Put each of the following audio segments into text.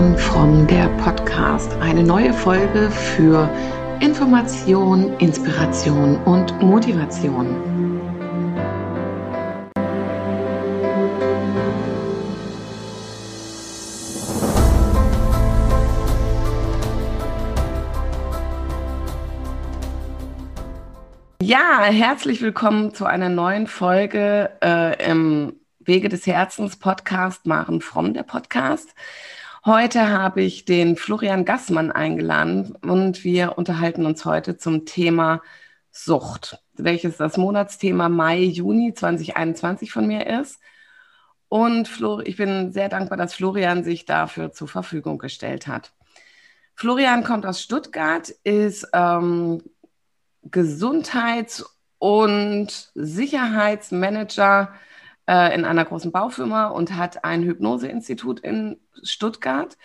Maren Fromm, der Podcast. Eine neue Folge für Information, Inspiration und Motivation. Ja, herzlich willkommen zu einer neuen Folge äh, im Wege des Herzens Podcast, Maren Fromm, der Podcast. Heute habe ich den Florian Gassmann eingeladen und wir unterhalten uns heute zum Thema Sucht, welches das Monatsthema Mai, Juni 2021 von mir ist. Und Flo, ich bin sehr dankbar, dass Florian sich dafür zur Verfügung gestellt hat. Florian kommt aus Stuttgart, ist ähm, Gesundheits- und Sicherheitsmanager äh, in einer großen Baufirma und hat ein Hypnoseinstitut in Stuttgart.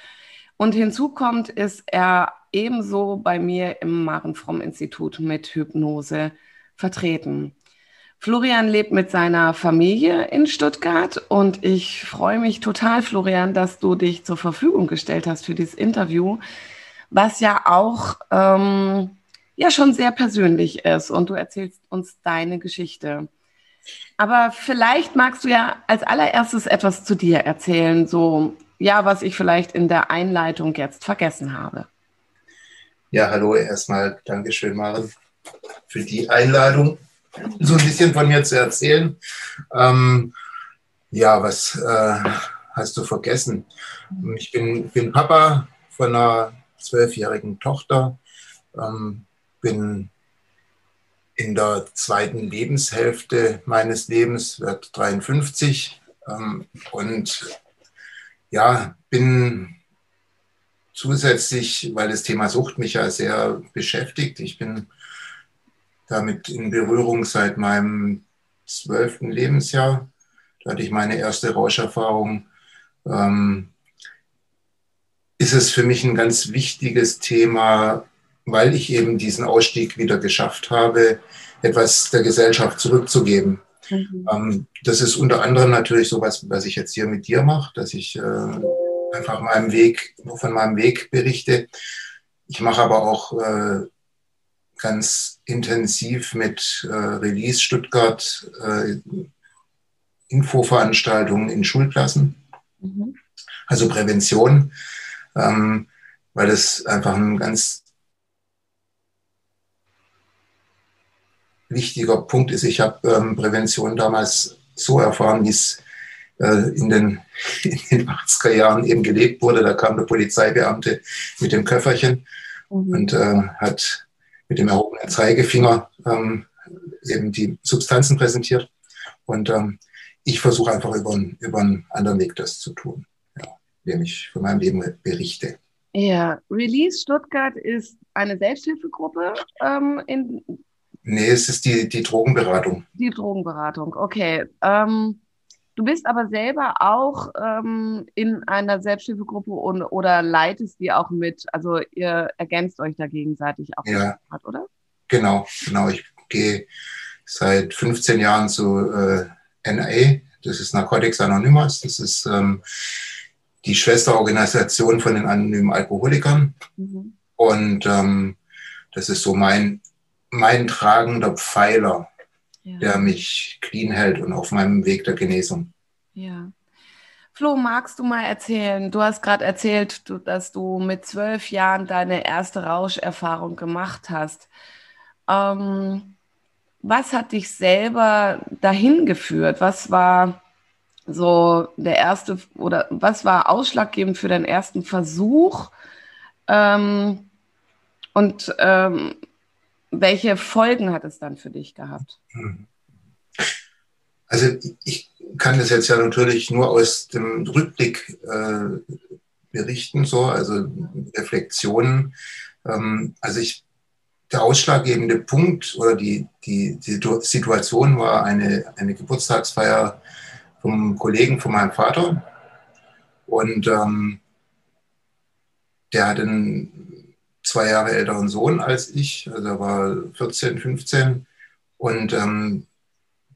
Und hinzu kommt, ist er ebenso bei mir im Maren Fromm Institut mit Hypnose vertreten. Florian lebt mit seiner Familie in Stuttgart und ich freue mich total, Florian, dass du dich zur Verfügung gestellt hast für dieses Interview, was ja auch ähm, ja schon sehr persönlich ist und du erzählst uns deine Geschichte. Aber vielleicht magst du ja als allererstes etwas zu dir erzählen, so ja, was ich vielleicht in der Einleitung jetzt vergessen habe. Ja, hallo, erstmal Dankeschön, Maren, für die Einladung, so ein bisschen von mir zu erzählen. Ähm, ja, was äh, hast du vergessen? Ich bin, bin Papa von einer zwölfjährigen Tochter, ähm, bin in der zweiten Lebenshälfte meines Lebens, wird 53 ähm, und ja, bin zusätzlich, weil das Thema Sucht mich ja sehr beschäftigt, ich bin damit in Berührung seit meinem zwölften Lebensjahr. Da hatte ich meine erste Rauscherfahrung. Ähm, ist es für mich ein ganz wichtiges Thema, weil ich eben diesen Ausstieg wieder geschafft habe, etwas der Gesellschaft zurückzugeben. Mhm. Ähm, das ist unter anderem natürlich so was, was ich jetzt hier mit dir mache, dass ich äh, einfach meinem Weg, von meinem Weg berichte. Ich mache aber auch äh, ganz intensiv mit äh, Release Stuttgart Infoveranstaltungen in Schulklassen, mhm. also Prävention, ähm, weil das einfach ein ganz wichtiger Punkt ist, ich habe ähm, Prävention damals so erfahren, wie es äh, in, den, in den 80er Jahren eben gelebt wurde. Da kam der Polizeibeamte mit dem Köfferchen mhm. und äh, hat mit dem erhobenen Zeigefinger ähm, eben die Substanzen präsentiert. Und ähm, ich versuche einfach über, über einen anderen Weg das zu tun, ja, indem ich von meinem Leben berichte. Ja, Release Stuttgart ist eine Selbsthilfegruppe, ähm, in Nee, es ist die, die Drogenberatung. Die Drogenberatung, okay. Ähm, du bist aber selber auch ähm, in einer Selbsthilfegruppe und, oder leitest die auch mit? Also ihr ergänzt euch da gegenseitig auch, ja. oder? Genau, genau. Ich gehe seit 15 Jahren zu äh, NA, das ist Narcotics Anonymous, das ist ähm, die Schwesterorganisation von den anonymen Alkoholikern. Mhm. Und ähm, das ist so mein mein tragender Pfeiler, ja. der mich clean hält und auf meinem Weg der Genesung. Ja. Flo, magst du mal erzählen? Du hast gerade erzählt, dass du mit zwölf Jahren deine erste Rauscherfahrung gemacht hast. Ähm, was hat dich selber dahin geführt? Was war so der erste oder was war ausschlaggebend für deinen ersten Versuch? Ähm, und ähm, welche Folgen hat es dann für dich gehabt? Also ich kann das jetzt ja natürlich nur aus dem Rückblick äh, berichten, so, also Reflexionen. Ähm, also ich, der ausschlaggebende Punkt oder die, die, die Situation war eine, eine Geburtstagsfeier vom Kollegen von meinem Vater. Und ähm, der hat einen zwei Jahre älteren Sohn als ich, also er war 14, 15 und ähm,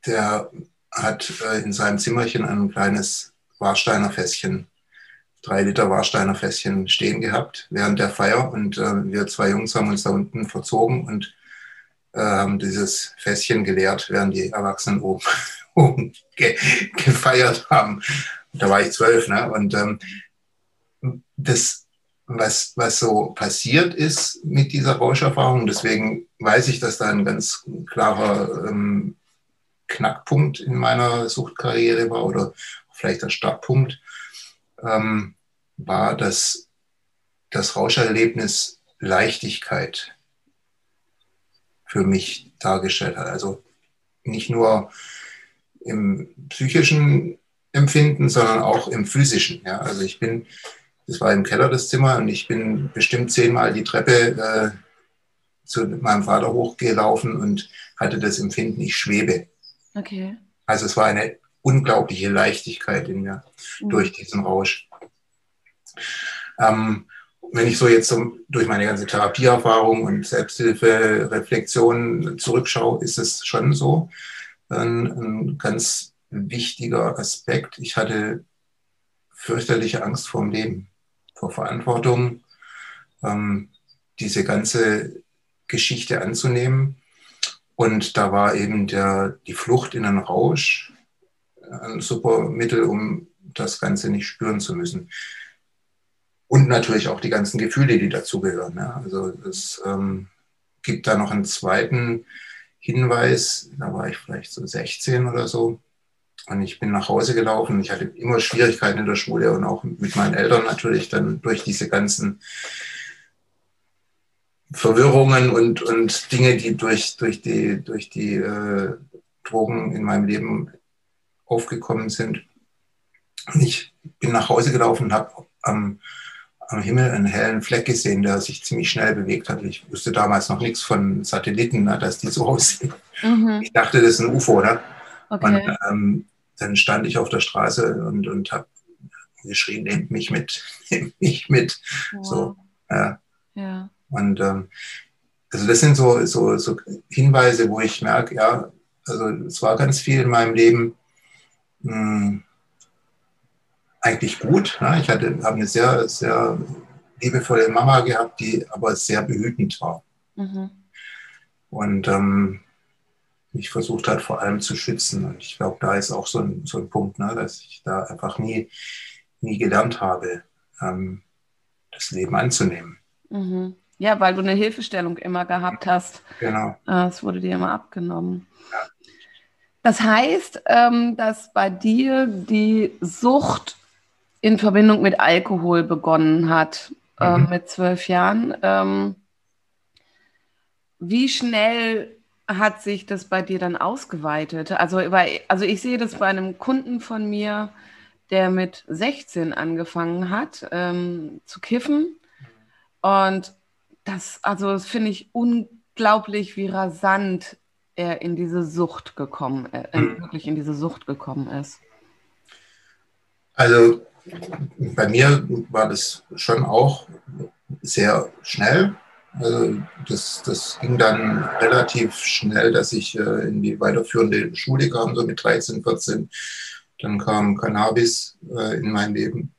der hat äh, in seinem Zimmerchen ein kleines Warsteiner Fässchen drei Liter Warsteiner Fässchen stehen gehabt während der Feier und äh, wir zwei Jungs haben uns da unten verzogen und äh, haben dieses Fässchen geleert, während die Erwachsenen oben, oben ge gefeiert haben. Da war ich zwölf, ne? Und ähm, das, was, was so passiert ist mit dieser Rauscherfahrung, deswegen weiß ich, dass da ein ganz klarer ähm, Knackpunkt in meiner Suchtkarriere war oder vielleicht der Startpunkt, ähm, war, dass das Rauscherlebnis Leichtigkeit für mich dargestellt hat. Also nicht nur im psychischen Empfinden, sondern auch im physischen. Ja. Also ich bin, das war im Keller das Zimmer und ich bin bestimmt zehnmal die Treppe äh, zu meinem Vater hochgelaufen und hatte das Empfinden, ich schwebe. Okay. Also es war eine unglaubliche Leichtigkeit in mir mhm. durch diesen Rausch. Ähm, wenn ich so jetzt so durch meine ganze Therapieerfahrung und Selbsthilfe, Reflexion zurückschaue, ist es schon so ein, ein ganz wichtiger Aspekt. Ich hatte fürchterliche Angst vor dem Leben, vor Verantwortung, ähm, diese ganze Geschichte anzunehmen. Und da war eben der, die Flucht in einen Rausch ein super Mittel, um das Ganze nicht spüren zu müssen. Und natürlich auch die ganzen Gefühle, die dazugehören. Ja. Also es ähm, gibt da noch einen zweiten Hinweis, da war ich vielleicht so 16 oder so. Und ich bin nach Hause gelaufen. Ich hatte immer Schwierigkeiten in der Schule und auch mit meinen Eltern natürlich dann durch diese ganzen Verwirrungen und, und Dinge, die durch, durch die, durch die äh, Drogen in meinem Leben aufgekommen sind. Und ich bin nach Hause gelaufen und habe am am Himmel einen hellen Fleck gesehen, der sich ziemlich schnell bewegt hat. Ich wusste damals noch nichts von Satelliten, ne, dass die so aussehen. Mhm. Ich dachte, das ist ein UFO. Ne? Okay. Und ähm, dann stand ich auf der Straße und, und habe geschrien, nehmt mich mit, nehmt mich mit. Wow. So, ja. ja. Und ähm, also das sind so, so, so Hinweise, wo ich merke, ja, also es war ganz viel in meinem Leben, mh, hm, eigentlich gut. Ne? Ich hatte, habe eine sehr, sehr liebevolle Mama gehabt, die aber sehr behütend war. Mhm. Und ähm, mich versucht hat, vor allem zu schützen. Und ich glaube, da ist auch so ein, so ein Punkt, ne, dass ich da einfach nie, nie gelernt habe, ähm, das Leben anzunehmen. Mhm. Ja, weil du eine Hilfestellung immer gehabt hast. Genau. Äh, es wurde dir immer abgenommen. Ja. Das heißt, ähm, dass bei dir die Sucht in Verbindung mit Alkohol begonnen hat, äh, mhm. mit zwölf Jahren. Ähm, wie schnell hat sich das bei dir dann ausgeweitet? Also, bei, also ich sehe das bei einem Kunden von mir, der mit 16 angefangen hat ähm, zu kiffen. Und das, also das finde ich unglaublich, wie rasant er in diese Sucht gekommen, äh, mhm. wirklich in diese Sucht gekommen ist. Also bei mir war das schon auch sehr schnell. Also das, das ging dann relativ schnell, dass ich äh, in die weiterführende Schule kam, so mit 13, 14. Dann kam Cannabis äh, in mein Leben.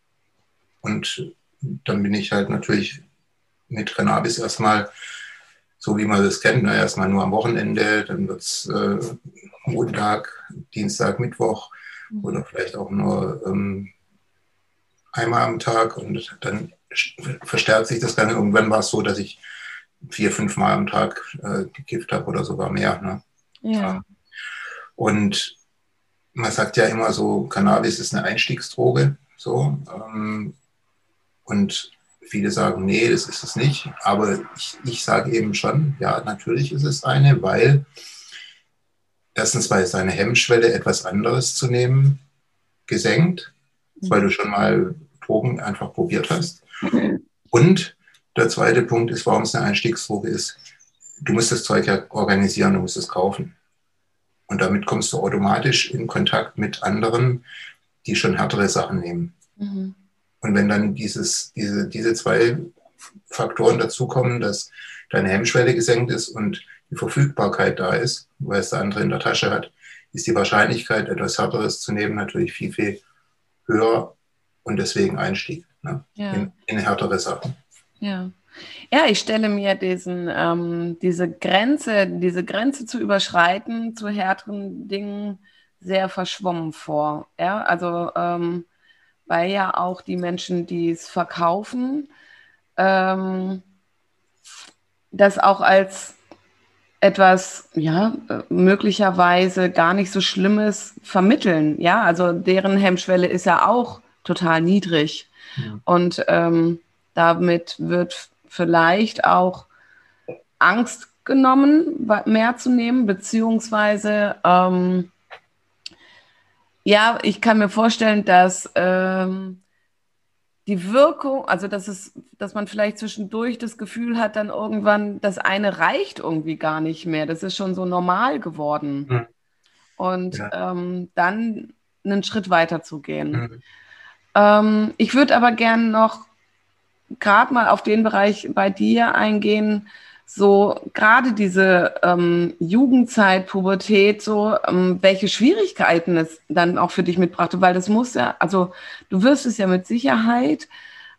Und dann bin ich halt natürlich mit Cannabis erstmal, so wie man das kennt, ne, erstmal nur am Wochenende, dann wird es äh, Montag, Dienstag, Mittwoch oder vielleicht auch nur ähm, einmal am Tag und dann verstärkt sich das dann. Irgendwann war es so, dass ich vier, fünf Mal am Tag äh, gekifft habe oder sogar mehr. Ne? Ja. Und man sagt ja immer so, Cannabis ist eine Einstiegsdroge. So, ähm, und viele sagen, nee, das ist es nicht. Aber ich, ich sage eben schon, ja, natürlich ist es eine, weil erstens, weil seine Hemmschwelle, etwas anderes zu nehmen, gesenkt weil du schon mal Drogen einfach probiert hast. Und der zweite Punkt ist, warum es eine Einstiegsdroge ist. Du musst das Zeug ja organisieren, du musst es kaufen. Und damit kommst du automatisch in Kontakt mit anderen, die schon härtere Sachen nehmen. Mhm. Und wenn dann dieses, diese, diese zwei Faktoren dazukommen, dass deine Hemmschwelle gesenkt ist und die Verfügbarkeit da ist, weil es der andere in der Tasche hat, ist die Wahrscheinlichkeit, etwas Härteres zu nehmen, natürlich viel, viel höher und deswegen Einstieg. ne? ja. in, in härtere Sachen. Ja. Ja, ich stelle mir diesen, ähm, diese Grenze, diese Grenze zu überschreiten zu härteren Dingen sehr verschwommen vor. Ja, also ähm, weil ja auch die Menschen, die es verkaufen, ähm, das auch als etwas, ja, möglicherweise gar nicht so Schlimmes vermitteln. Ja, also deren Hemmschwelle ist ja auch total niedrig. Ja. Und ähm, damit wird vielleicht auch Angst genommen, mehr zu nehmen, beziehungsweise ähm, ja, ich kann mir vorstellen, dass ähm, die Wirkung, also dass es, dass man vielleicht zwischendurch das Gefühl hat, dann irgendwann, das eine reicht irgendwie gar nicht mehr. Das ist schon so normal geworden. Mhm. Und ja. ähm, dann einen Schritt weiter zu gehen. Mhm. Ich würde aber gerne noch gerade mal auf den Bereich bei dir eingehen, so gerade diese ähm, Jugendzeit, Pubertät, so ähm, welche Schwierigkeiten es dann auch für dich mitbrachte, weil das muss ja, also du wirst es ja mit Sicherheit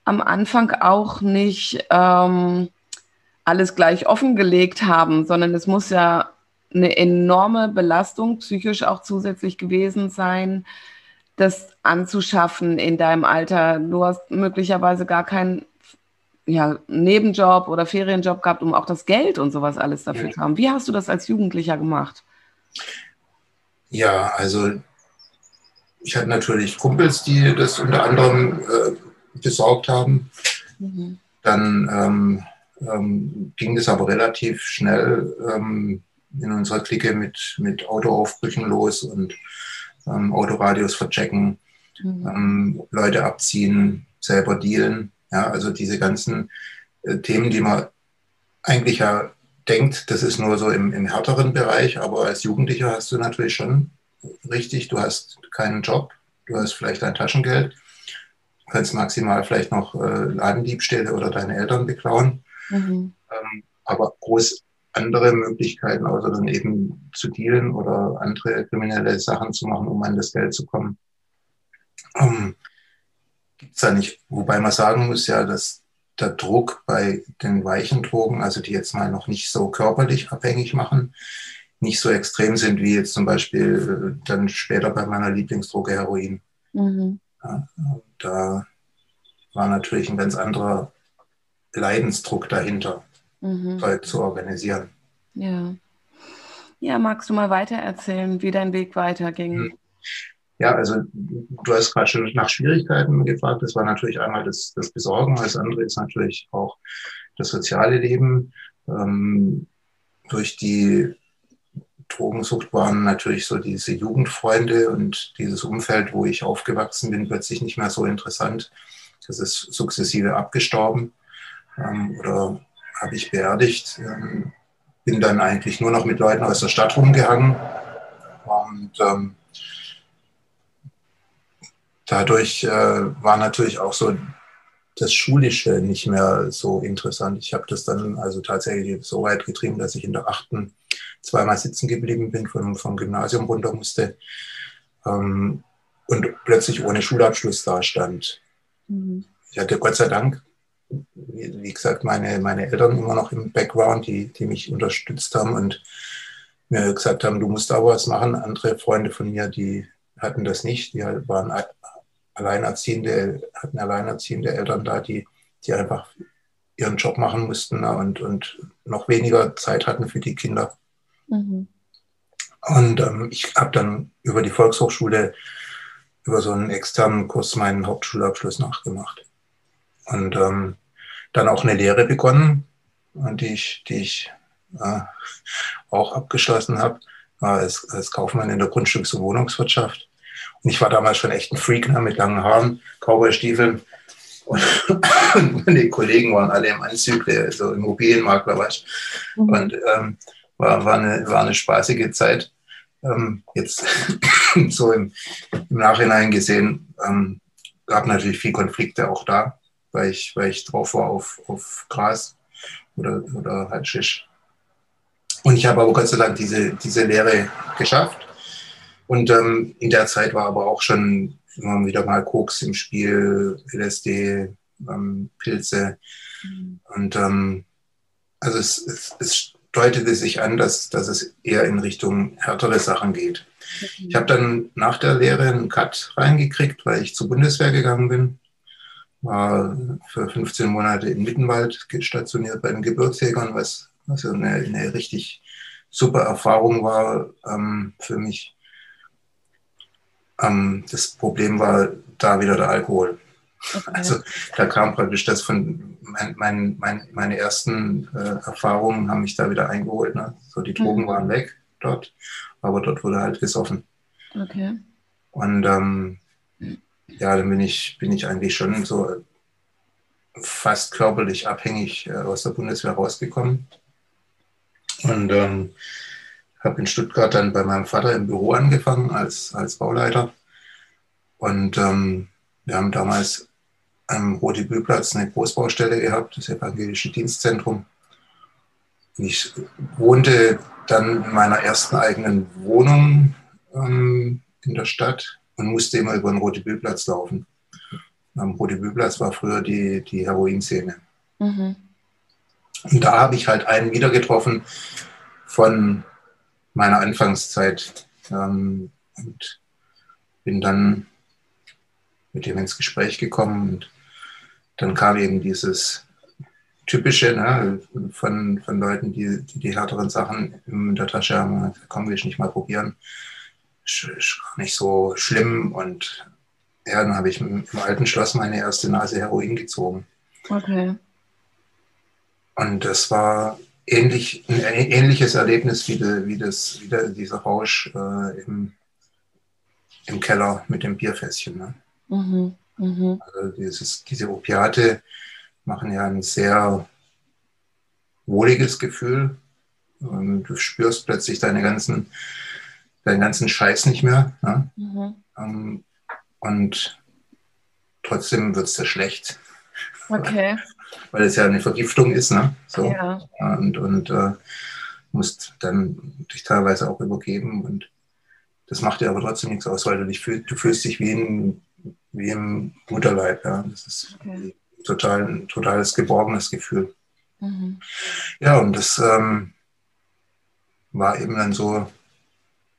am Anfang auch nicht ähm, alles gleich offengelegt haben, sondern es muss ja eine enorme Belastung psychisch auch zusätzlich gewesen sein, das anzuschaffen in deinem Alter. Du hast möglicherweise gar keinen ja, Nebenjob oder Ferienjob gehabt, um auch das Geld und sowas alles dafür ja. zu haben. Wie hast du das als Jugendlicher gemacht? Ja, also ich hatte natürlich Kumpels, die das unter anderem äh, besorgt haben. Mhm. Dann ähm, ähm, ging das aber relativ schnell ähm, in unserer Clique mit, mit Autoaufbrüchen los und ähm, Autoradios verchecken, mhm. Ähm, Leute abziehen, selber dealen. Ja, also diese ganzen äh, Themen, die man eigentlich ja denkt, das ist nur so im, im härteren Bereich, aber als Jugendlicher hast du natürlich schon richtig, du hast keinen Job, du hast vielleicht dein Taschengeld, du kannst maximal vielleicht noch äh, Ladendiebstähle oder deine Eltern beklauen, mhm. ähm, aber groß andere Möglichkeiten, außer dann eben zu dealen oder andere kriminelle Sachen zu machen, um an das Geld zu kommen. Ähm, gibt es da nicht. Wobei man sagen muss ja, dass der Druck bei den weichen Drogen, also die jetzt mal noch nicht so körperlich abhängig machen, nicht so extrem sind wie jetzt zum Beispiel äh, dann später bei meiner Lieblingsdroge Heroin. Mhm. Ja, da war natürlich ein ganz anderer Leidensdruck dahinter, mhm. zu organisieren. Ja. Ja, magst du mal weiter erzählen, wie dein Weg weiterging? Ja, also du hast gerade schon nach Schwierigkeiten gefragt. Das war natürlich einmal das, das Besorgen, das andere ist natürlich auch das soziale Leben. Ähm, durch die Drogensucht waren natürlich so diese Jugendfreunde und dieses Umfeld, wo ich aufgewachsen bin, plötzlich nicht mehr so interessant. Das ist sukzessive abgestorben ähm, oder habe ich beerdigt. Ähm, bin dann eigentlich nur noch mit Leuten aus der Stadt rumgehangen und ähm, dadurch äh, war natürlich auch so das Schulische nicht mehr so interessant. Ich habe das dann also tatsächlich so weit getrieben, dass ich in der achten zweimal sitzen geblieben bin, vom, vom Gymnasium runter musste ähm, und plötzlich ohne Schulabschluss dastand. Mhm. Ich hatte Gott sei Dank, wie, wie, gesagt, meine, meine Eltern immer noch im Background, die, die mich unterstützt haben und mir gesagt haben, du musst da was machen. Andere Freunde von mir, die hatten das nicht, die waren alleinerziehende, hatten alleinerziehende Eltern da, die, die einfach ihren Job machen mussten ne, und, und noch weniger Zeit hatten für die Kinder. Mhm. Und ähm, ich habe dann über die Volkshochschule, über so einen externen Kurs meinen Hauptschulabschluss nachgemacht. Und ähm, dann auch eine Lehre begonnen, die ich, die ich äh, auch abgeschlossen habe, als, als Kaufmann in der Grundstücks- und Wohnungswirtschaft. Und ich war damals schon echt ein Freak ne, mit langen Haaren, Cowboy-Stiefeln. Und, meine Kollegen waren alle im Anzug, so Immobilienmakler, weißt mhm. Und ähm, war, war, eine, war eine spaßige Zeit. Ähm, jetzt so im, im, Nachhinein gesehen, ähm, gab natürlich viel Konflikte auch da, weil ich, weil ich drauf war auf, auf Gras oder, oder halt Schisch. Und ich habe aber Gott sei Dank diese, diese Lehre geschafft und ähm, in der Zeit war aber auch schon immer wieder mal Koks im Spiel, LSD, ähm, Pilze. Mhm. Und ähm, also es, es, es deutete sich an, dass, dass es eher in Richtung härtere Sachen geht. Mhm. Ich habe dann nach der Lehre einen Cut reingekriegt, weil ich zur Bundeswehr gegangen bin. War für 15 Monate in Mittenwald stationiert bei den Gebirgsjägern, was, was eine, eine richtig super Erfahrung war ähm, für mich. Ähm, das Problem war da wieder der Alkohol. Okay. Also da kam praktisch das von mein, mein, mein, meine ersten äh, Erfahrungen haben mich da wieder eingeholt. Ne? So die Drogen mhm. waren weg dort, aber dort wurde halt gesoffen. Okay. Und ähm, ja, dann bin ich, bin ich eigentlich schon so fast körperlich abhängig äh, aus der Bundeswehr rausgekommen. Und ähm, habe in Stuttgart dann bei meinem Vater im Büro angefangen als, als Bauleiter. Und ähm, wir haben damals am Rote-Bühlplatz eine Großbaustelle gehabt, das evangelische Dienstzentrum. Ich wohnte dann in meiner ersten eigenen Wohnung ähm, in der Stadt und musste immer über den Rote-Bühlplatz laufen. Am Rote-Bühlplatz war früher die, die Heroinszene. Mhm. Und da habe ich halt einen wieder getroffen von meiner Anfangszeit ähm, und bin dann mit ihm ins Gespräch gekommen und dann kam eben dieses typische ne, von, von Leuten, die, die, die härteren Sachen in der Tasche haben. Komm, will ich nicht mal probieren. Ist, ist gar nicht so schlimm. Und ja, dann habe ich im, im alten Schloss meine erste Nase Heroin gezogen. Okay. Und das war ähnlich, ein ähnliches Erlebnis wie, de, wie, das, wie der, dieser Rausch äh, im, im Keller mit dem Bierfässchen. Ne? Mhm. Mhm. Also dieses, diese Opiate machen ja ein sehr wohliges Gefühl. Und du spürst plötzlich deine ganzen, deinen ganzen Scheiß nicht mehr. Ne? Mhm. Ähm, und trotzdem wird es dir schlecht. Okay. Weil es ja eine Vergiftung ist. Ne? So. Ja. Und, und äh, musst dann dich teilweise auch übergeben. Und das macht dir aber trotzdem nichts aus, weil du dich fühlst, du fühlst dich wie ein wie im Mutterleib. Ja. Das ist okay. total, ein totales geborgenes Gefühl. Mhm. Ja, und das ähm, war eben dann so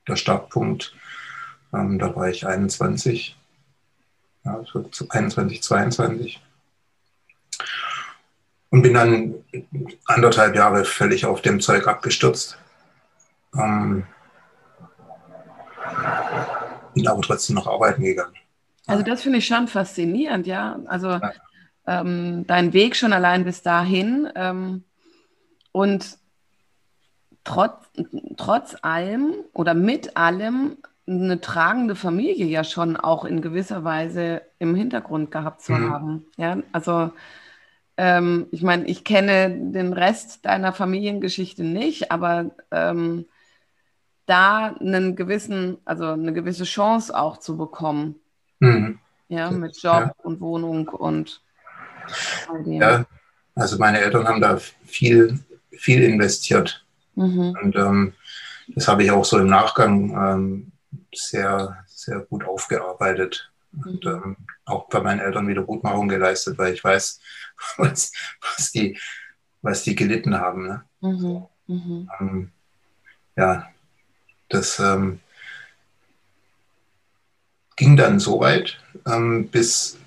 der Startpunkt. Ähm, da war ich 21, ja, so 21, 22. Und bin dann anderthalb Jahre völlig auf dem Zeug abgestürzt. Ähm, bin aber trotzdem noch arbeiten gegangen. Also das finde ich schon faszinierend, ja. Also ja. Ähm, dein Weg schon allein bis dahin ähm, und trotz, trotz allem oder mit allem eine tragende Familie ja schon auch in gewisser Weise im Hintergrund gehabt zu mhm. haben. Ja, also ähm, ich meine, ich kenne den Rest deiner Familiengeschichte nicht, aber ähm, da einen gewissen, also eine gewisse Chance auch zu bekommen, Mhm. Ja, mit Job ja. und Wohnung und all dem. Ja, also meine Eltern haben da viel, viel investiert. Mhm. Und ähm, das habe ich auch so im Nachgang ähm, sehr, sehr gut aufgearbeitet. Mhm. Und ähm, auch bei meinen Eltern Wiedergutmachung geleistet, weil ich weiß, was, was, die, was die gelitten haben. Ne? Mhm. mhm. Ähm, ja, das, ähm, ging dann so weit, ähm, bis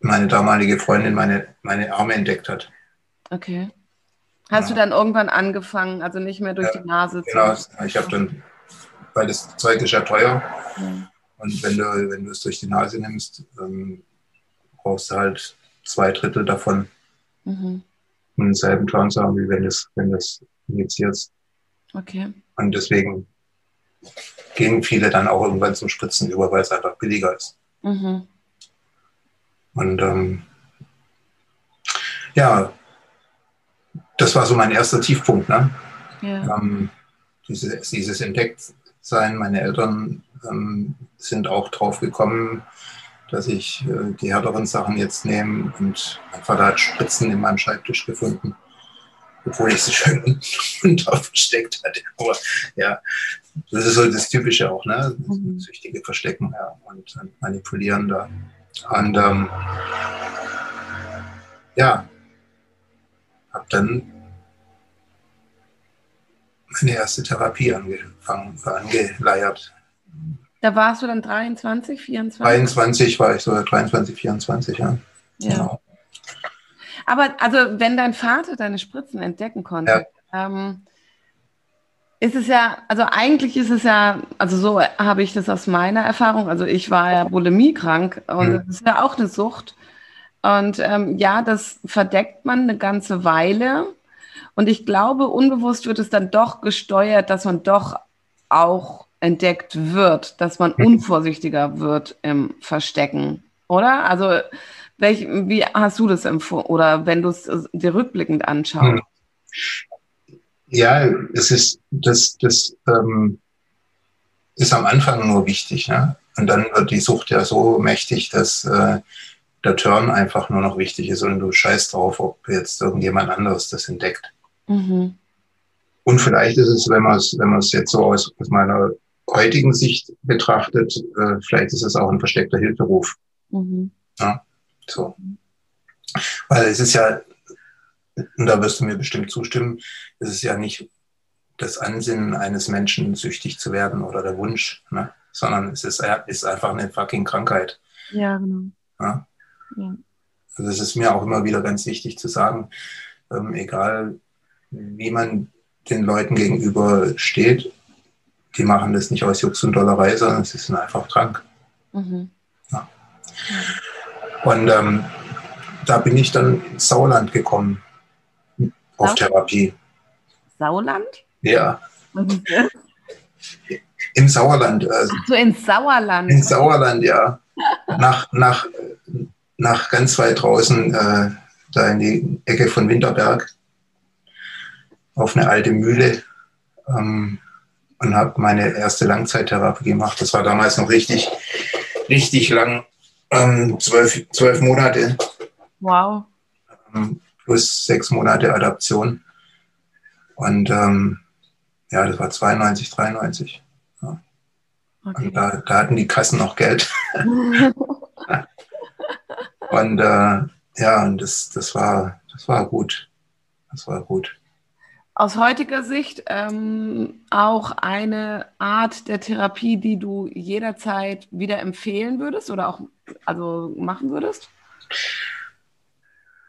meine damalige Freundin meine, meine Arme entdeckt hat. Okay. Hast ja. du dann irgendwann angefangen, also nicht mehr durch ja, die Nase genau, zu? Genau, ich habe dann, weil das Zeug ist ja teuer ja. Und wenn du, wenn du es durch die Nase nimmst, ähm, brauchst du halt zwei Drittel davon, mhm. um denselben Ton zu haben, wie wenn du es wenn injizierst. Okay. Und deswegen gehen viele dann auch irgendwann zum Spritzen über, weil es einfach billiger ist. Mhm. Und ähm, ja, das war so mein erster Tiefpunkt. Ne? Ja. Ähm, dieses, dieses Entdecktsein, meine Eltern ähm, sind auch drauf gekommen, dass ich äh, die härteren Sachen jetzt nehme. Und mein Vater hat Spritzen in meinem Schreibtisch gefunden. obwohl ich sie schön unter versteckt hatte. Aber ja, das ist so das Typische auch, ne? Mhm. Süchtige Verstecken ja, und, und Manipulieren da. Und ähm, ja, habe dann meine erste Therapie angefangen, angeleiert. Da warst du dann 23, 24? 23 war ich so, 23, 24, ja. ja. Genau. Aber also, wenn dein Vater deine Spritzen entdecken konnte, ja. ähm, ist es ja, also eigentlich ist es ja, also so habe ich das aus meiner Erfahrung, also ich war ja bulimiekrank und mhm. das ist ja auch eine Sucht. Und ähm, ja, das verdeckt man eine ganze Weile. Und ich glaube, unbewusst wird es dann doch gesteuert, dass man doch auch entdeckt wird, dass man mhm. unvorsichtiger wird im Verstecken, oder? Also, welch, wie hast du das empfunden? Oder wenn du es dir rückblickend anschaust? Ja, es ist, das, das ähm, ist am Anfang nur wichtig. Ne? Und dann wird die Sucht ja so mächtig, dass äh, der Turn einfach nur noch wichtig ist und du scheißt drauf, ob jetzt irgendjemand anderes das entdeckt. Mhm. Und vielleicht ist es, wenn man es, wenn man es jetzt so aus, aus meiner heutigen Sicht betrachtet, äh, vielleicht ist es auch ein versteckter Hilferuf. Mhm. Ja, so. Weil es ist ja, und da wirst du mir bestimmt zustimmen, es ist ja nicht das Ansinnen eines Menschen, süchtig zu werden oder der Wunsch, ne? sondern es ist, ist einfach eine fucking Krankheit. Ja, genau. Ja? Ja. Also es ist mir auch immer wieder ganz wichtig zu sagen, ähm, egal wie man den Leuten gegenüber steht, die machen das nicht aus Jux und Dollerei, sondern sie sind einfach krank. Mhm. Ja. Und ähm, da bin ich dann ins Sauerland gekommen, auf Sau Therapie. Sauerland? Ja. Im Sauerland. Also Ach so, ins Sauerland. Ins Sauerland, ja. nach, nach, nach ganz weit draußen, äh, da in die Ecke von Winterberg, auf eine alte Mühle. Ähm, und habe meine erste Langzeittherapie gemacht. Das war damals noch richtig, richtig lang, ähm, zwölf, zwölf Monate. Wow. Ähm, plus sechs Monate Adaption. Und ähm, ja, das war 92, 93. Ja. Okay. Und da, da, hatten die Kassen noch Geld. und äh, ja, und das, das, war, das war gut. Das war gut aus heutiger Sicht ähm, auch eine Art der Therapie, die du jederzeit wieder empfehlen würdest oder auch also machen würdest?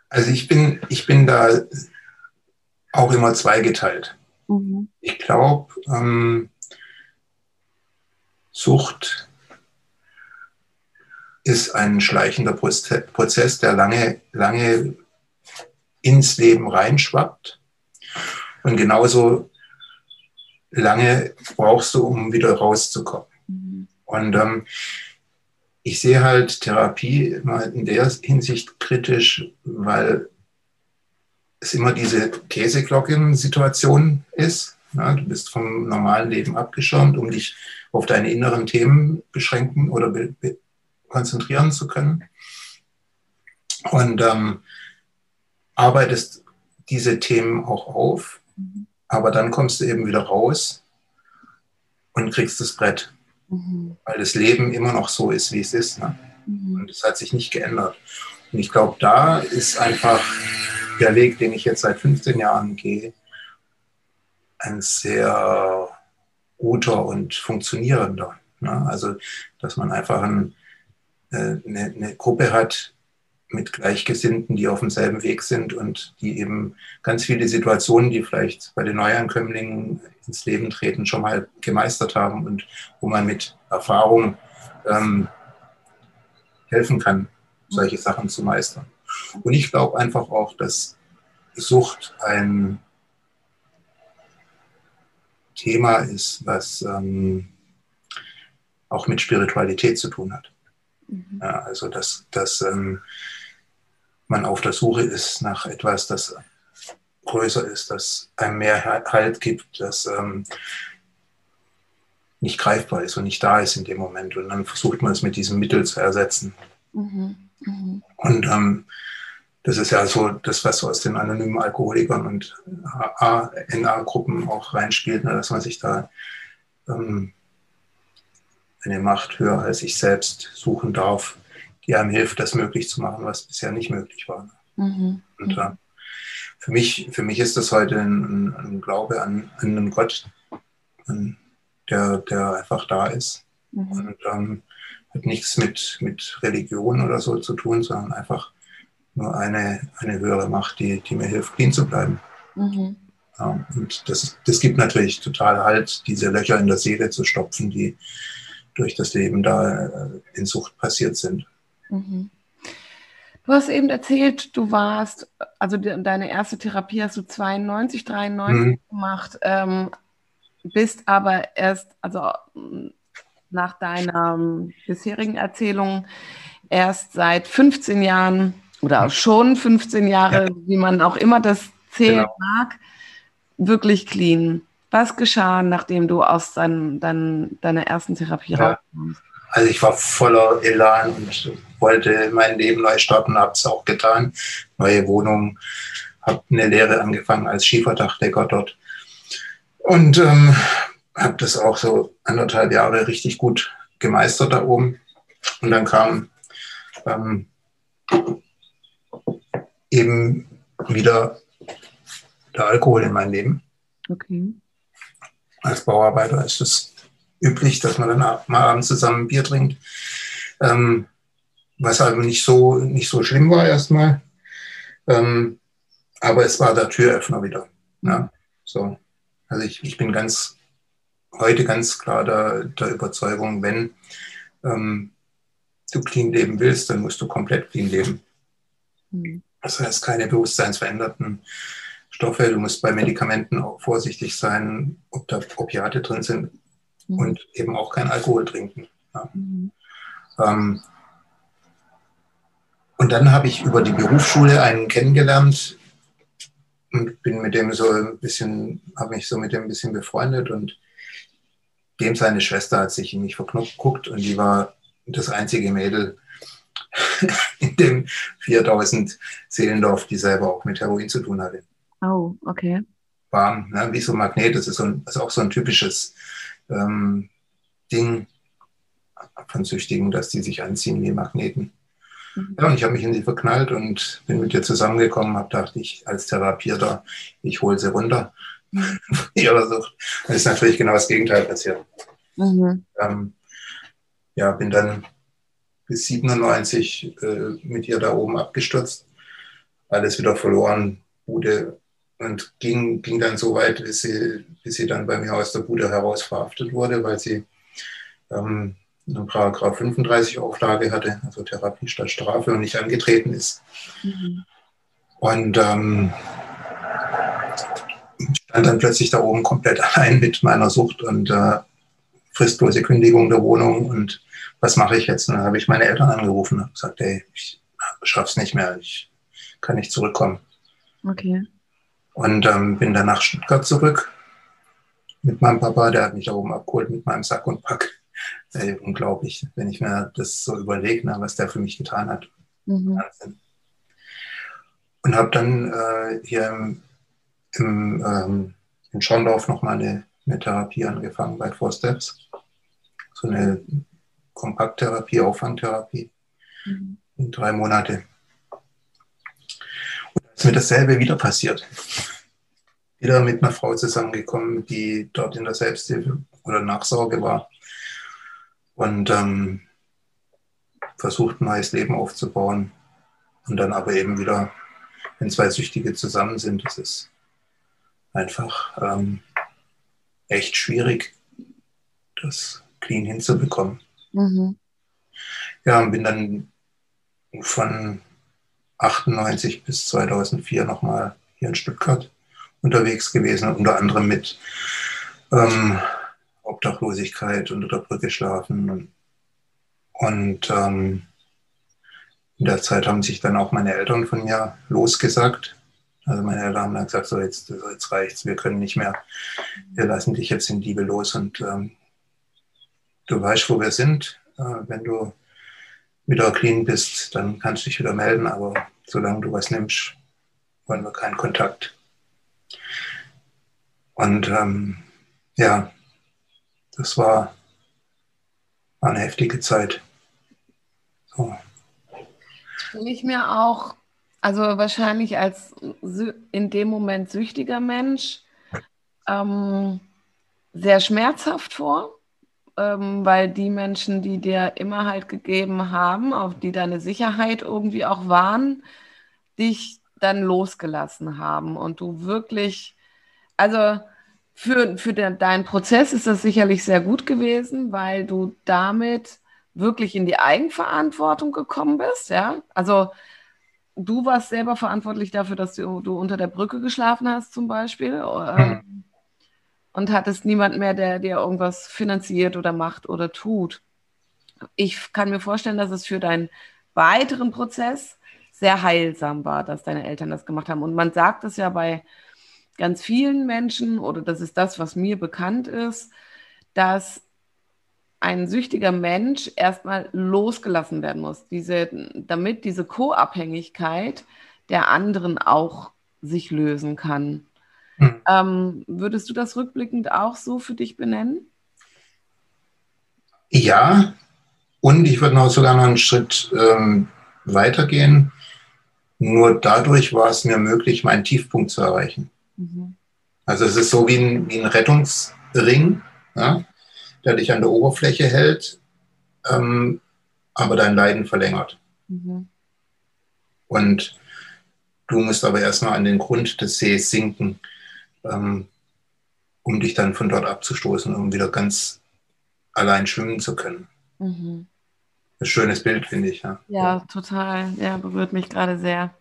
Also ich bin, ich bin da auch immer zweigeteilt. Mhm. Ich glaube, ähm, Sucht ist ein schleichender Prozess, der lange, lange ins Leben reinschwappt und genauso lange brauchst du, um wieder rauszukommen. Mhm. Und ähm, ich sehe halt Therapie immer in der Hinsicht kritisch, weil es immer diese Käseglocken-Situation ist. Ja, du bist vom normalen Leben abgeschirmt, um dich auf deine inneren Themen beschränken oder konzentrieren zu können. Und ähm, arbeitest diese Themen auch auf aber dann kommst du eben wieder raus und kriegst das Brett. Mhm. Weil das Leben immer noch so ist, wie es ist. Ne? Mhm. Und es hat sich nicht geändert. Und ich glaube, da ist einfach der Weg, den ich jetzt seit 15 Jahren gehe, ein sehr guter und funktionierender. Ne? Also, dass man einfach ein, äh, eine, eine Gruppe hat, mit Gleichgesinnten, die auf demselben Weg sind und die eben ganz viele Situationen, die vielleicht bei den Neuankömmlingen ins Leben treten, schon mal gemeistert haben und wo man mit Erfahrung ähm, helfen kann, solche Sachen zu meistern. Und ich glaube einfach auch, dass Sucht ein Thema ist, was ähm, auch mit Spiritualität zu tun hat. Mhm. Ja, also dass, dass ähm, man auf der Suche ist nach etwas, das größer ist, das einem mehr Halt gibt, das ähm, nicht greifbar ist und nicht da ist in dem Moment. Und dann versucht man es mit diesem Mittel zu ersetzen. Mhm. Mhm. Und ähm, das ist ja so das, was so aus den anonymen Alkoholikern und A-NA-Gruppen auch reinspielt, ne, dass man sich da ähm, eine Macht höher als ich selbst suchen darf, die einem hilft, das möglich zu machen, was bisher nicht möglich war. Mhm. Und äh, für, mich, für mich ist das heute ein, ein Glaube an, an, einen Gott, an, der, der einfach da ist. Mhm. Und ähm, hat nichts mit, mit Religion oder so zu tun, sondern einfach nur eine, eine höhere Macht, die, die mir hilft, clean zu bleiben. Mhm. Ja, und das, das gibt natürlich total Halt, diese Löcher in der Seele zu stopfen, die durch das Leben da äh, in Sucht passiert sind. Mhm. Du hast eben erzählt, du warst, also deine erste Therapie hast du 92, 93 mhm. gemacht, ähm, bist aber erst, also nach deiner bisherigen Erzählung, erst seit 15 Jahren oder schon 15 Jahre, ja. wie man auch immer das zählen genau. mag, wirklich clean. Was geschah, nachdem du aus dein, dein, deiner ersten Therapie ja. rauskamst? Also ich war voller Elan und wollte mein Leben neu starten, habe es auch getan. Neue Wohnung, habe eine Lehre angefangen als Schieferdachdecker dort. Und ähm, habe das auch so anderthalb Jahre richtig gut gemeistert da oben. Und dann kam ähm, eben wieder der Alkohol in mein Leben. Okay. Als Bauarbeiter ist es üblich, dass man dann mal abends zusammen Bier trinkt. Ähm, was aber nicht so, nicht so schlimm war erstmal. Ähm, aber es war der Türöffner wieder. Ja, so. Also ich, ich bin ganz heute ganz klar der, der Überzeugung, wenn ähm, du clean leben willst, dann musst du komplett clean leben. Mhm. Das heißt, keine bewusstseinsveränderten Stoffe. Du musst bei Medikamenten auch vorsichtig sein, ob da Opiate drin sind mhm. und eben auch kein Alkohol trinken. Ja. Mhm. Ähm, und dann habe ich über die Berufsschule einen kennengelernt und bin mit dem so ein bisschen, habe mich so mit dem ein bisschen befreundet und dem seine Schwester hat sich in mich verguckt und die war das einzige Mädel in dem 4000 Seelendorf, die selber auch mit Heroin zu tun hatte. Oh, okay. Warm, ne? wie so ein Magnet. Das ist, so ein, das ist auch so ein typisches ähm, Ding von Süchtigen, dass die sich anziehen wie Magneten. Mhm. Ja, und ich habe mich in sie verknallt und bin mit ihr zusammengekommen, habe gedacht, ich als Therapierter, ich hole sie runter mhm. ihrer Sucht. Das ist natürlich genau das Gegenteil passiert. Mhm. Ähm, ja, bin dann bis 97 äh, mit ihr da oben abgestürzt, alles wieder verloren, Bude und ging, ging dann so weit, bis sie, bis sie dann bei mir aus der Bude heraus verhaftet wurde, weil sie ähm, eine Paragraph 35 Auflage hatte, also Therapie statt Strafe und nicht angetreten ist. Mhm. Und ähm, stand dann plötzlich da oben komplett allein mit meiner Sucht und äh, fristlose Kündigung der Wohnung und was mache ich jetzt? Und dann habe ich meine Eltern angerufen und gesagt, hey, ich schaff's nicht mehr, ich kann nicht zurückkommen. Okay. Und ähm, bin dann nach Stuttgart zurück mit meinem Papa, der hat mich da oben abgeholt mit meinem Sack und Pack. Ey, unglaublich, wenn ich mir das so überlege, ne, was der für mich getan hat. Mhm. Und habe dann äh, hier im, im, ähm, in Schondorf nochmal eine, eine Therapie angefangen bei Four Steps. So eine Kompakttherapie, Auffangtherapie. Mhm. In drei Monate. Und da ist mir dasselbe wieder passiert. Wieder mit einer Frau zusammengekommen, die dort in der Selbsthilfe oder Nachsorge war. Und ähm, versucht, ein neues Leben aufzubauen. Und dann aber eben wieder, wenn zwei Süchtige zusammen sind, das ist einfach ähm, echt schwierig, das clean hinzubekommen. Mhm. Ja, und bin dann von 98 bis 2004 nochmal hier in Stuttgart unterwegs gewesen, unter anderem mit ähm, Obdachlosigkeit unter der Brücke schlafen. Und, und ähm, in der Zeit haben sich dann auch meine Eltern von mir losgesagt. Also meine Eltern haben dann gesagt, so jetzt, jetzt reicht's, wir können nicht mehr, wir lassen dich jetzt in Liebe los und ähm, du weißt, wo wir sind. Äh, wenn du wieder clean bist, dann kannst du dich wieder melden, aber solange du was nimmst, wollen wir keinen Kontakt. Und ähm, ja, das war, eine heftige Zeit. So. Stelle ich mir auch, also wahrscheinlich als in dem Moment süchtiger Mensch, ähm, sehr schmerzhaft vor, ähm, weil die Menschen, die dir immer halt gegeben haben, auf die deine Sicherheit irgendwie auch waren, dich dann losgelassen haben und du wirklich, also für, für den, deinen Prozess ist das sicherlich sehr gut gewesen, weil du damit wirklich in die Eigenverantwortung gekommen bist, ja. Also du warst selber verantwortlich dafür, dass du, du unter der Brücke geschlafen hast, zum Beispiel. Mhm. Und hattest niemand mehr, der dir irgendwas finanziert oder macht oder tut. Ich kann mir vorstellen, dass es für deinen weiteren Prozess sehr heilsam war, dass deine Eltern das gemacht haben. Und man sagt es ja bei ganz vielen Menschen, oder das ist das, was mir bekannt ist, dass ein süchtiger Mensch erstmal losgelassen werden muss, diese, damit diese Co-Abhängigkeit der anderen auch sich lösen kann. Hm. Ähm, würdest du das rückblickend auch so für dich benennen? Ja, und ich würde noch sogar noch einen Schritt ähm, weitergehen. Nur dadurch war es mir möglich, meinen Tiefpunkt zu erreichen. Mhm. Also es ist so wie ein, wie ein Rettungsring. Ja? der dich an der Oberfläche hält, ähm, aber dein Leiden verlängert. Mhm. Und du musst aber erstmal an den Grund des Sees sinken, ähm, um dich dann von dort abzustoßen, um wieder ganz allein schwimmen zu können. Mhm. Ein schönes Bild, finde ich. Ja. ja, total. Ja, berührt mich gerade sehr.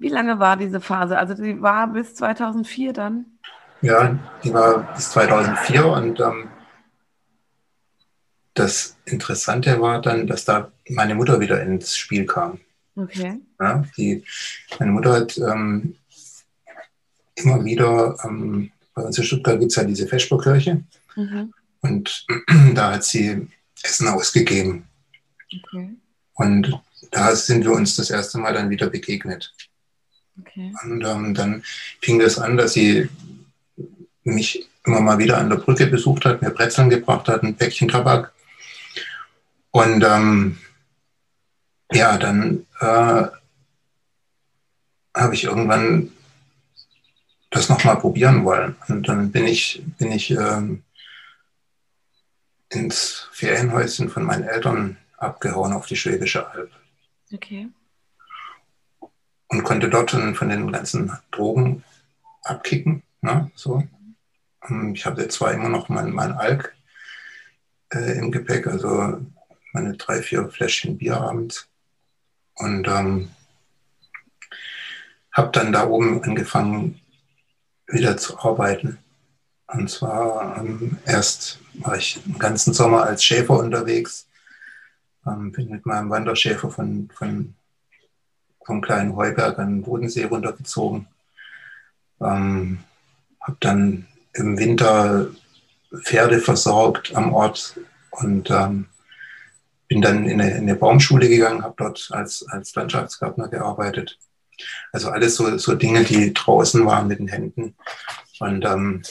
Wie lange war diese Phase? Also die war bis 2004 dann? Ja, die war bis 2004 und ähm, das Interessante war dann, dass da meine Mutter wieder ins Spiel kam. Okay. Ja, die, meine Mutter hat ähm, immer wieder, ähm, bei uns in Stuttgart gibt es ja diese Feschburgkirche mhm. und da hat sie Essen ausgegeben. Okay. Und da sind wir uns das erste Mal dann wieder begegnet. Okay. Und ähm, dann fing das an, dass sie mich immer mal wieder an der Brücke besucht hat, mir Brezeln gebracht hat, ein Päckchen Tabak. Und ähm, ja, dann äh, habe ich irgendwann das nochmal probieren wollen. Und dann bin ich, bin ich ähm, ins Ferienhäuschen von meinen Eltern abgehauen auf die Schwäbische Alb. Okay. Und konnte dort von den ganzen Drogen abkicken. Ne, so. Ähm, ich habe zwar immer noch mein, mein Alk äh, im Gepäck, also meine drei, vier Fläschchen Bier abends. Und ähm, habe dann da oben angefangen, wieder zu arbeiten. Und zwar ähm, erst war ich den ganzen Sommer als Schäfer unterwegs, ähm, bin mit meinem Wanderschäfer von, von, vom kleinen Heuberg an den Bodensee runtergezogen. Ähm, habe dann im Winter Pferde versorgt am Ort und ähm, bin dann in eine, in eine Baumschule gegangen, habe dort als, als Landschaftsgärtner gearbeitet. Also alles so, so Dinge, die draußen waren mit den Händen und ähm,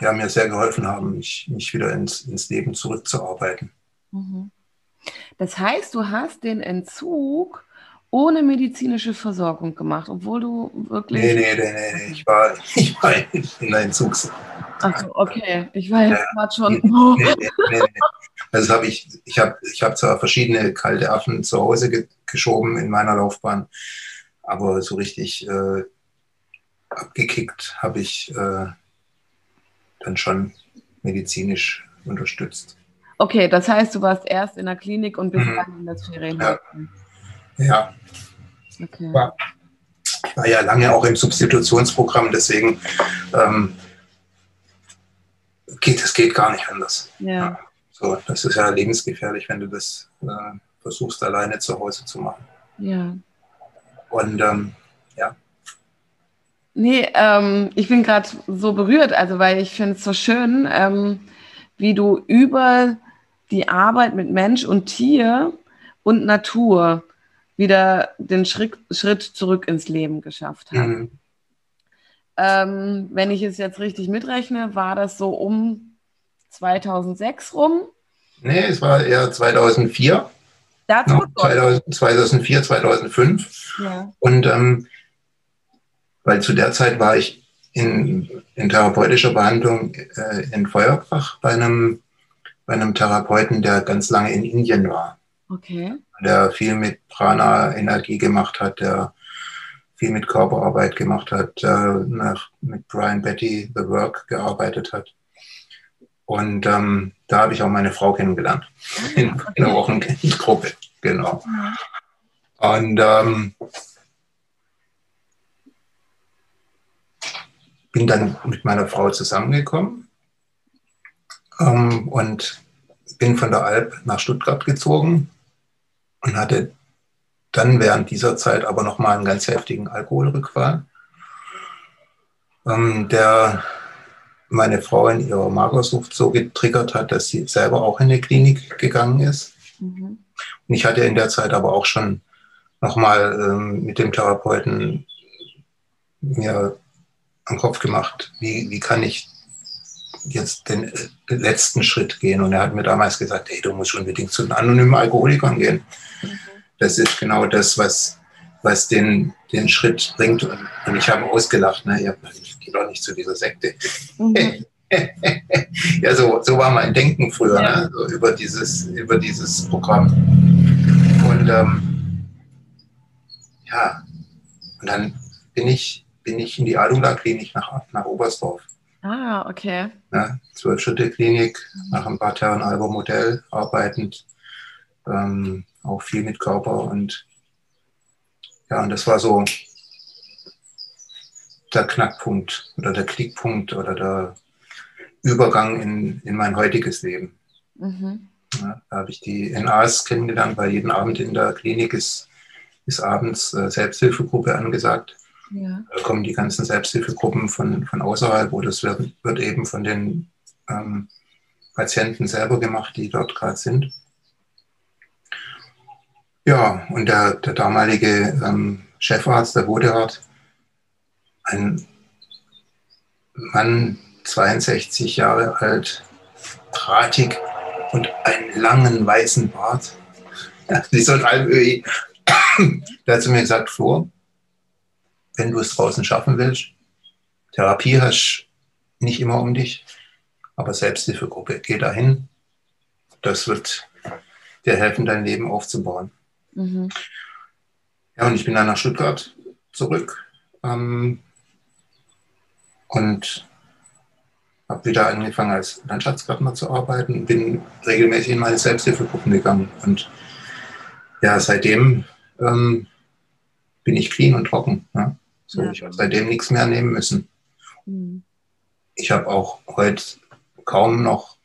ja, mir sehr geholfen haben, mich, mich wieder ins, ins Leben zurückzuarbeiten. Mhm. Das heißt, du hast den Entzug ohne medizinische Versorgung gemacht, obwohl du wirklich. Nee, nee, nee, nee, ich war, ich war in Entzugs. Ach okay. Ich war jetzt gerade schon. Oh. Nee, nee, nee, nee. Also habe ich, ich habe ich hab zwar verschiedene kalte Affen zu Hause ge geschoben in meiner Laufbahn, aber so richtig äh, abgekickt habe ich äh, dann schon medizinisch unterstützt. Okay, das heißt, du warst erst in der Klinik und bist mhm. dann in das Ferienhaus. Ja. Ja. Okay. War, ich war ja lange auch im Substitutionsprogramm, deswegen ähm, geht es geht gar nicht anders. Ja. ja. So, das ist ja lebensgefährlich, wenn du das äh, versuchst, alleine zu Hause zu machen. Ja. Und ähm, ja. Nee, ähm, ich bin gerade so berührt, also weil ich finde es so schön, ähm, wie du über die Arbeit mit Mensch und Tier und Natur wieder den Schritt, Schritt zurück ins Leben geschafft haben. Mhm. Ähm, wenn ich es jetzt richtig mitrechne, war das so um 2006 rum? Nee, es war eher 2004. Dazu no, 2004, 2005. Ja. Und ähm, weil zu der Zeit war ich in, in therapeutischer Behandlung äh, in Feuerbach bei einem, bei einem Therapeuten, der ganz lange in Indien war. Okay. Der viel mit Prana-Energie gemacht hat, der viel mit Körperarbeit gemacht hat, der mit Brian Betty The Work gearbeitet hat. Und ähm, da habe ich auch meine Frau kennengelernt. Ah, in, einer Wochenendgruppe, genau. Und ähm, bin dann mit meiner Frau zusammengekommen ähm, und bin von der Alp nach Stuttgart gezogen und hatte dann während dieser Zeit aber nochmal einen ganz heftigen Alkoholrückfall, ähm, der meine Frau in ihrer Magersucht so getriggert hat, dass sie selber auch in die Klinik gegangen ist. Mhm. Und ich hatte in der Zeit aber auch schon nochmal ähm, mit dem Therapeuten mir am Kopf gemacht, wie, wie kann ich jetzt den äh, letzten Schritt gehen. Und er hat mir damals gesagt, hey, du musst unbedingt zu den anonymen Alkoholikern gehen. Das ist genau das, was, was den, den Schritt bringt. Und ich habe ausgelacht, ne? ich gehe doch nicht zu dieser Sekte. Mhm. ja, so, so war mein Denken früher, ja. ne? so über, dieses, über dieses Programm. Und ähm, ja, und dann bin ich, bin ich in die Alula-Klinik nach, nach Oberstdorf. Ah, okay. Ja, Zwölf-Schritte-Klinik, nach einem Pattern-Alber-Modell arbeitend, ähm, auch viel mit Körper und ja, und das war so der Knackpunkt oder der Klickpunkt oder der Übergang in, in mein heutiges Leben. Mhm. Ja, da habe ich die NAs kennengelernt, weil jeden Abend in der Klinik ist, ist abends äh, Selbsthilfegruppe angesagt. Ja. Da kommen die ganzen Selbsthilfegruppen von, von außerhalb oder das wird, wird eben von den ähm, Patienten selber gemacht, die dort gerade sind. Ja, und der, der damalige ähm, Chefarzt, der Boderat, ein Mann, 62 Jahre alt, drahtig und einen langen weißen Bart, wie so ein Almöhi, der hat zu mir gesagt, Flo, wenn du es draußen schaffen willst. Therapie hast nicht immer um dich, aber Selbsthilfegruppe, geh dahin. Das wird dir helfen, dein Leben aufzubauen. Mhm. Ja, und ich bin dann nach Stuttgart zurück ähm, und habe wieder angefangen als Landschaftsgärtner zu arbeiten, bin regelmäßig in meine Selbsthilfegruppen gegangen und ja, seitdem ähm, bin ich clean und trocken. Ja. So, ja. Ich habe seitdem nichts mehr nehmen müssen. Mhm. Ich habe auch heute kaum noch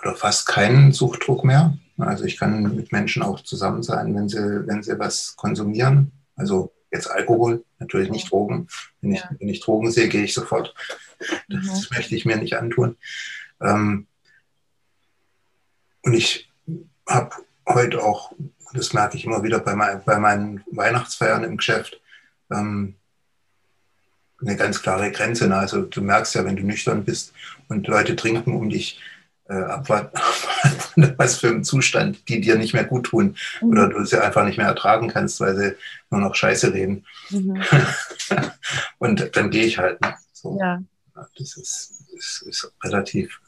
oder fast keinen Suchtdruck mehr. Also ich kann mit Menschen auch zusammen sein, wenn sie, wenn sie was konsumieren. Also jetzt Alkohol, natürlich nicht Drogen. Wenn ich, ja. wenn ich Drogen sehe, gehe ich sofort. Das mhm. möchte ich mir nicht antun. Ähm, und ich habe heute auch, das merke ich immer wieder bei, mein, bei meinen Weihnachtsfeiern im Geschäft, ähm, eine ganz klare Grenze. Also du merkst ja, wenn du nüchtern bist und Leute trinken um dich, was für einen Zustand, die dir nicht mehr gut tun mhm. oder du sie einfach nicht mehr ertragen kannst, weil sie nur noch Scheiße reden. Mhm. und dann gehe ich halt. Ne? So. Ja. Das ist, ist, ist relativ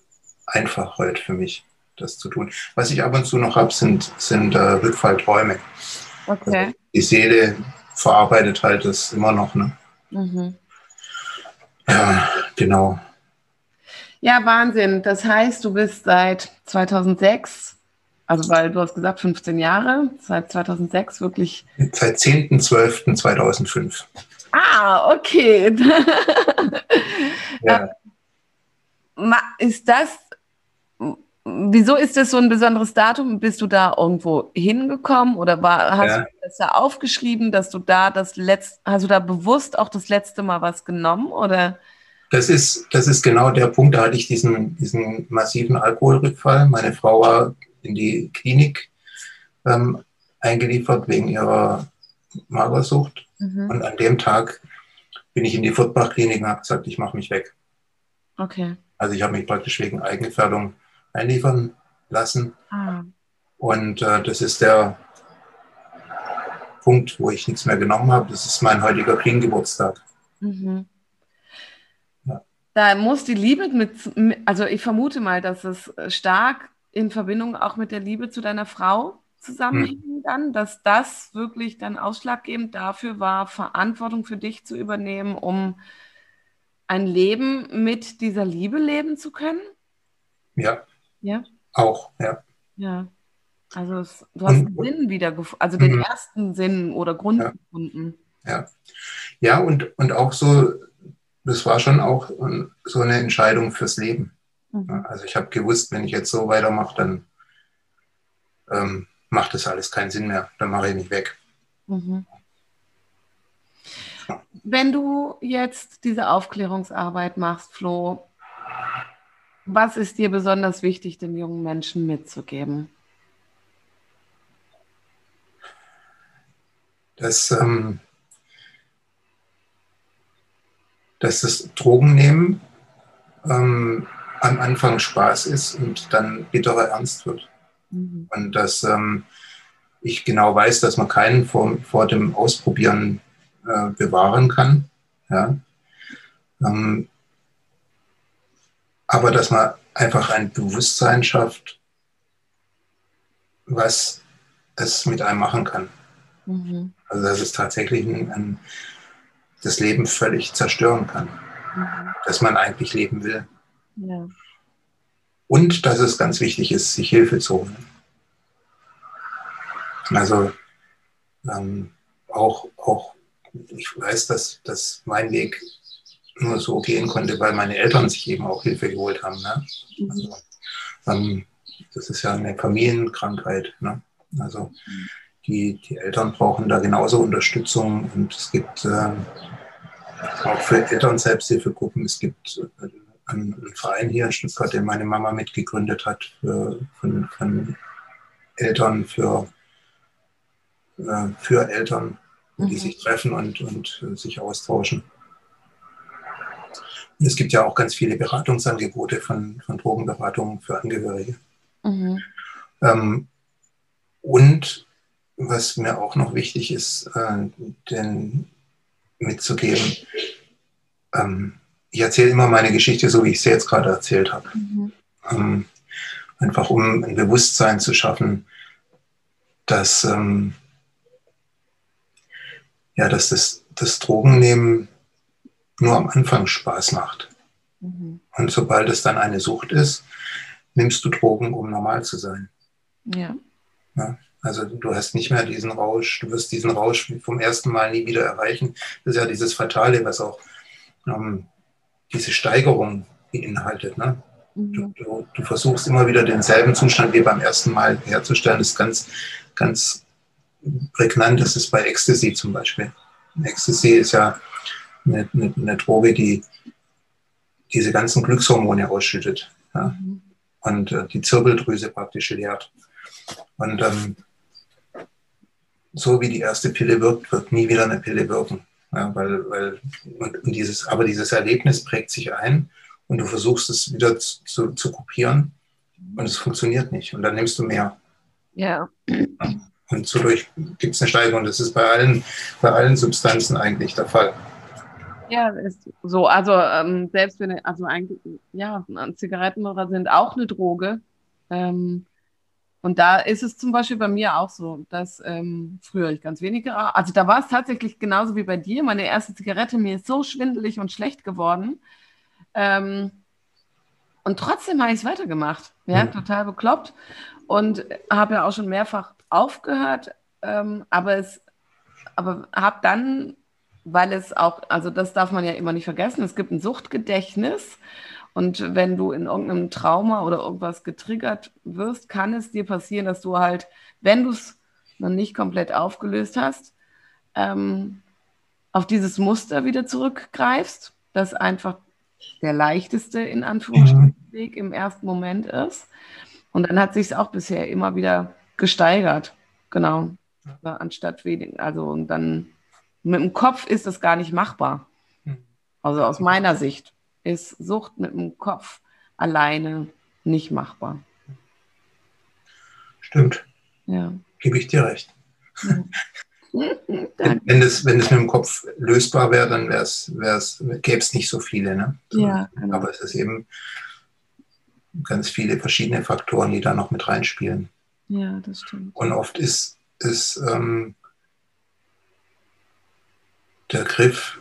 einfach heute für mich, das zu tun. Was ich ab und zu noch habe, sind, sind äh, Rückfallträume. Okay. Also die Seele verarbeitet halt das immer noch. Ne? Mhm. Ja, genau. Ja, Wahnsinn. Das heißt, du bist seit 2006, also weil du hast gesagt 15 Jahre, seit 2006 wirklich. Seit 10.12.2005. Ah, okay. ja. Ist das, wieso ist das so ein besonderes Datum? Bist du da irgendwo hingekommen oder war, hast ja. du das da aufgeschrieben, dass du da das letzte, hast du da bewusst auch das letzte Mal was genommen oder? Das ist, das ist genau der Punkt, da hatte ich diesen, diesen massiven Alkoholrückfall. Meine Frau war in die Klinik ähm, eingeliefert wegen ihrer Magersucht. Mhm. Und an dem Tag bin ich in die Furtbach-Klinik und habe gesagt, ich mache mich weg. Okay. Also ich habe mich praktisch wegen Eigengefährdung einliefern lassen. Ah. Und äh, das ist der Punkt, wo ich nichts mehr genommen habe. Das ist mein heutiger Clean-Geburtstag. Mhm. Da muss die Liebe mit, also ich vermute mal, dass es stark in Verbindung auch mit der Liebe zu deiner Frau zusammenhängt hm. dann, dass das wirklich dann ausschlaggebend dafür war, Verantwortung für dich zu übernehmen, um ein Leben mit dieser Liebe leben zu können? Ja. Ja. Auch, ja. Ja. Also es, du hast und, den Sinn wieder gefunden, also den mhm. ersten Sinn oder Grund ja. gefunden. Ja. Ja, und, und auch so, das war schon auch so eine Entscheidung fürs Leben. Mhm. Also ich habe gewusst, wenn ich jetzt so weitermache, dann ähm, macht das alles keinen Sinn mehr. Dann mache ich mich weg. Mhm. Wenn du jetzt diese Aufklärungsarbeit machst, Flo, was ist dir besonders wichtig, den jungen Menschen mitzugeben? Dass, ähm, dass das Drogennehmen ähm, am Anfang Spaß ist und dann bitterer Ernst wird. Mhm. Und dass ähm, ich genau weiß, dass man keinen vor, vor dem Ausprobieren äh, bewahren kann. Ja. Ähm, aber dass man einfach ein Bewusstsein schafft, was es mit einem machen kann. Mhm. Also dass es tatsächlich ein, ein, das Leben völlig zerstören kann, mhm. dass man eigentlich leben will. Ja. Und dass es ganz wichtig ist, sich Hilfe zu holen. Also ähm, auch, auch, ich weiß, dass, dass mein Weg nur so gehen konnte, weil meine Eltern sich eben auch Hilfe geholt haben. Ne? Mhm. Also, ähm, das ist ja eine Familienkrankheit. Ne? Also die, die Eltern brauchen da genauso Unterstützung und es gibt äh, auch für Eltern Selbsthilfegruppen, es gibt äh, einen Verein hier in Stuttgart, den meine Mama mitgegründet hat, für, von, von Eltern für, äh, für Eltern, mhm. die sich treffen und, und äh, sich austauschen. Und es gibt ja auch ganz viele Beratungsangebote von, von Drogenberatungen für Angehörige. Mhm. Ähm, und was mir auch noch wichtig ist, äh, den mitzugeben, ähm, ich erzähle immer meine Geschichte so, wie ich sie jetzt gerade erzählt habe. Mhm. Ähm, einfach um ein Bewusstsein zu schaffen, dass, ähm, ja, dass das, das Drogennehmen nur am Anfang Spaß macht. Mhm. Und sobald es dann eine Sucht ist, nimmst du Drogen, um normal zu sein. Ja. ja. Also du hast nicht mehr diesen Rausch, du wirst diesen Rausch vom ersten Mal nie wieder erreichen. Das ist ja dieses Fatale, was auch ähm, diese Steigerung beinhaltet. Ne? Mhm. Du, du, du, versuchst immer wieder denselben Zustand wie beim ersten Mal herzustellen. Das ist ganz, ganz prägnant. Das ist bei Ecstasy zum Beispiel. Ecstasy ist ja eine, eine, eine Droge, die diese ganzen Glückshormone ausschüttet ja? Mhm. und äh, die Zirbeldrüse praktisch leert. Und ähm, so wie die erste Pille wirkt, wird nie wieder eine Pille wirken. Ja, weil, weil, und, dieses, aber dieses Erlebnis prägt sich ein und du versuchst es wieder zu, zu, zu kopieren und es funktioniert nicht. Und dann nimmst du mehr. Ja. Und so gibt es eine Steigerung. Das ist bei allen, bei allen Substanzen eigentlich der Fall. Ja, ist so. Also ähm, selbst wenn, also eigentlich, ja, Zigaretten sind auch eine Droge. Ähm, und da ist es zum Beispiel bei mir auch so, dass ähm, früher ich ganz wenig geraucht Also da war es tatsächlich genauso wie bei dir. Meine erste Zigarette, mir ist so schwindelig und schlecht geworden. Ähm, und trotzdem habe ich es weitergemacht. Ja, mhm. total bekloppt. Und habe ja auch schon mehrfach aufgehört. Ähm, aber es, aber habe dann, weil es auch, also das darf man ja immer nicht vergessen, es gibt ein Suchtgedächtnis. Und wenn du in irgendeinem Trauma oder irgendwas getriggert wirst, kann es dir passieren, dass du halt, wenn du es noch nicht komplett aufgelöst hast, ähm, auf dieses Muster wieder zurückgreifst, das einfach der leichteste in Anführungsstrichen mhm. Weg im ersten Moment ist. Und dann hat sich es auch bisher immer wieder gesteigert. Genau. Anstatt wenig, also und dann mit dem Kopf ist das gar nicht machbar. Hm. Also aus meiner Sicht ist Sucht mit dem Kopf alleine nicht machbar. Stimmt. Ja. Gebe ich dir recht. Ja. wenn, es, wenn es mit dem Kopf lösbar wäre, dann wär's, wär's, gäbe es nicht so viele. Ne? Ja, genau. Aber es ist eben ganz viele verschiedene Faktoren, die da noch mit reinspielen. Ja, das stimmt. Und oft ist, ist ähm, der Griff,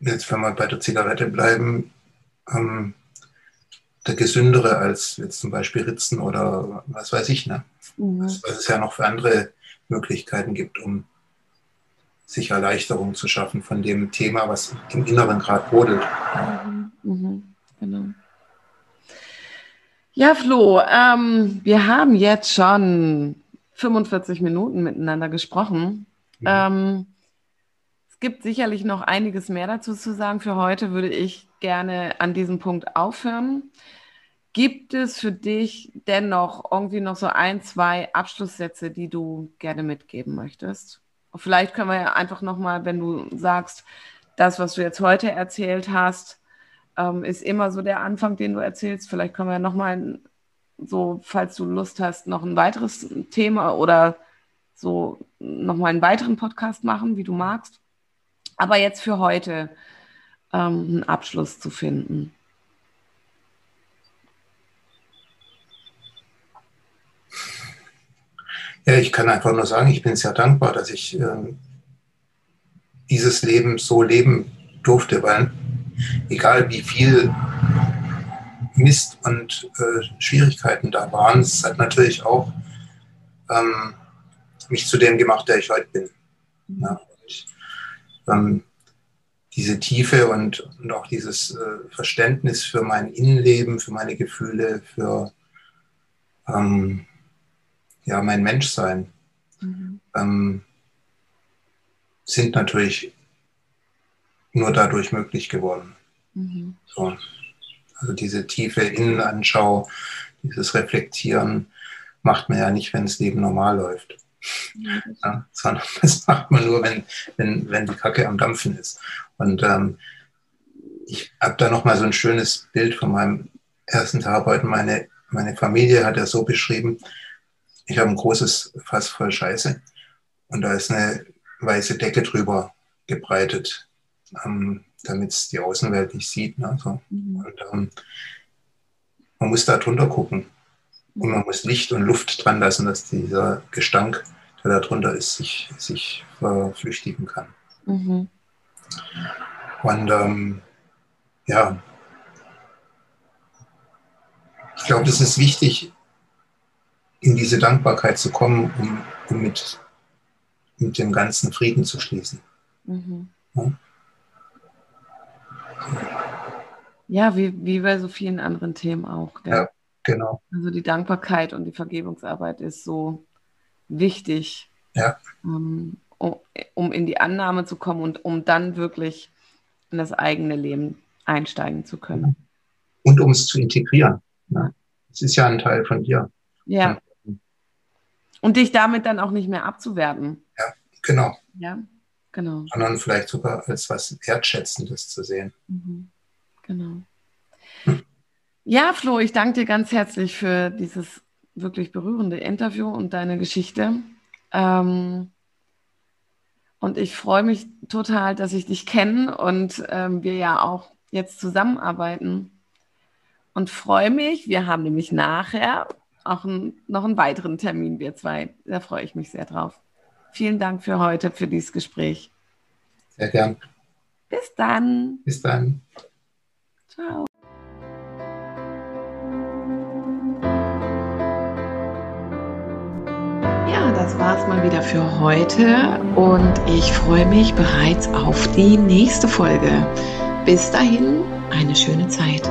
jetzt wenn wir bei der Zigarette bleiben, ähm, der gesündere als jetzt zum Beispiel Ritzen oder was weiß ich. Ne? Mhm. Was, was es ja noch für andere Möglichkeiten gibt, um sich Erleichterung zu schaffen von dem Thema, was im Inneren gerade brodelt. Mhm. Mhm. Genau. Ja, Flo, ähm, wir haben jetzt schon 45 Minuten miteinander gesprochen. Mhm. Ähm, es gibt sicherlich noch einiges mehr dazu zu sagen. Für heute würde ich gerne an diesem Punkt aufhören. Gibt es für dich dennoch irgendwie noch so ein, zwei Abschlusssätze, die du gerne mitgeben möchtest? Vielleicht können wir ja einfach nochmal, wenn du sagst, das, was du jetzt heute erzählt hast, ähm, ist immer so der Anfang, den du erzählst. Vielleicht können wir nochmal so, falls du Lust hast, noch ein weiteres Thema oder so nochmal einen weiteren Podcast machen, wie du magst. Aber jetzt für heute ähm, einen Abschluss zu finden. Ja, ich kann einfach nur sagen, ich bin sehr dankbar, dass ich äh, dieses Leben so leben durfte, weil egal wie viel Mist und äh, Schwierigkeiten da waren, es hat natürlich auch ähm, mich zu dem gemacht, der ich heute bin. Ja, ich, ähm, diese Tiefe und, und auch dieses äh, Verständnis für mein Innenleben, für meine Gefühle, für ähm, ja, mein Menschsein, mhm. ähm, sind natürlich nur dadurch möglich geworden. Mhm. So. Also diese tiefe Innenanschau, dieses Reflektieren macht man ja nicht, wenn das Leben normal läuft. Ja, sondern das macht man nur, wenn, wenn, wenn die Kacke am Dampfen ist. Und ähm, ich habe da nochmal so ein schönes Bild von meinem ersten Tag heute. Meine, meine Familie hat er so beschrieben, ich habe ein großes Fass voll Scheiße und da ist eine weiße Decke drüber gebreitet, ähm, damit es die Außenwelt nicht sieht. Ne, so. mhm. Und ähm, man muss da drunter gucken und man muss Licht und Luft dran lassen, dass dieser Gestank, der da drunter ist, sich, sich verflüchtigen kann. Mhm. Und ähm, ja, ich glaube, das ist wichtig, in diese Dankbarkeit zu kommen, um, um mit, mit dem ganzen Frieden zu schließen. Mhm. Ja? ja, wie, wie bei so vielen anderen Themen auch. Gell? Ja, genau. Also die Dankbarkeit und die Vergebungsarbeit ist so wichtig, ja. um, um, um in die Annahme zu kommen und um dann wirklich in das eigene Leben einsteigen zu können. Und um es zu integrieren. Ne? Es ist ja ein Teil von dir. Ja. Und dich damit dann auch nicht mehr abzuwerten. Ja, genau. Ja, genau. Sondern vielleicht sogar als was Wertschätzendes zu sehen. Mhm. Genau. Ja, Flo, ich danke dir ganz herzlich für dieses wirklich berührende Interview und deine Geschichte. Ähm, und ich freue mich total, dass ich dich kenne und ähm, wir ja auch jetzt zusammenarbeiten. Und freue mich, wir haben nämlich nachher auch ein, noch einen weiteren Termin, wir zwei. Da freue ich mich sehr drauf. Vielen Dank für heute, für dieses Gespräch. Sehr gern. Bis dann. Bis dann. Ciao. Das war's mal wieder für heute und ich freue mich bereits auf die nächste Folge. Bis dahin, eine schöne Zeit.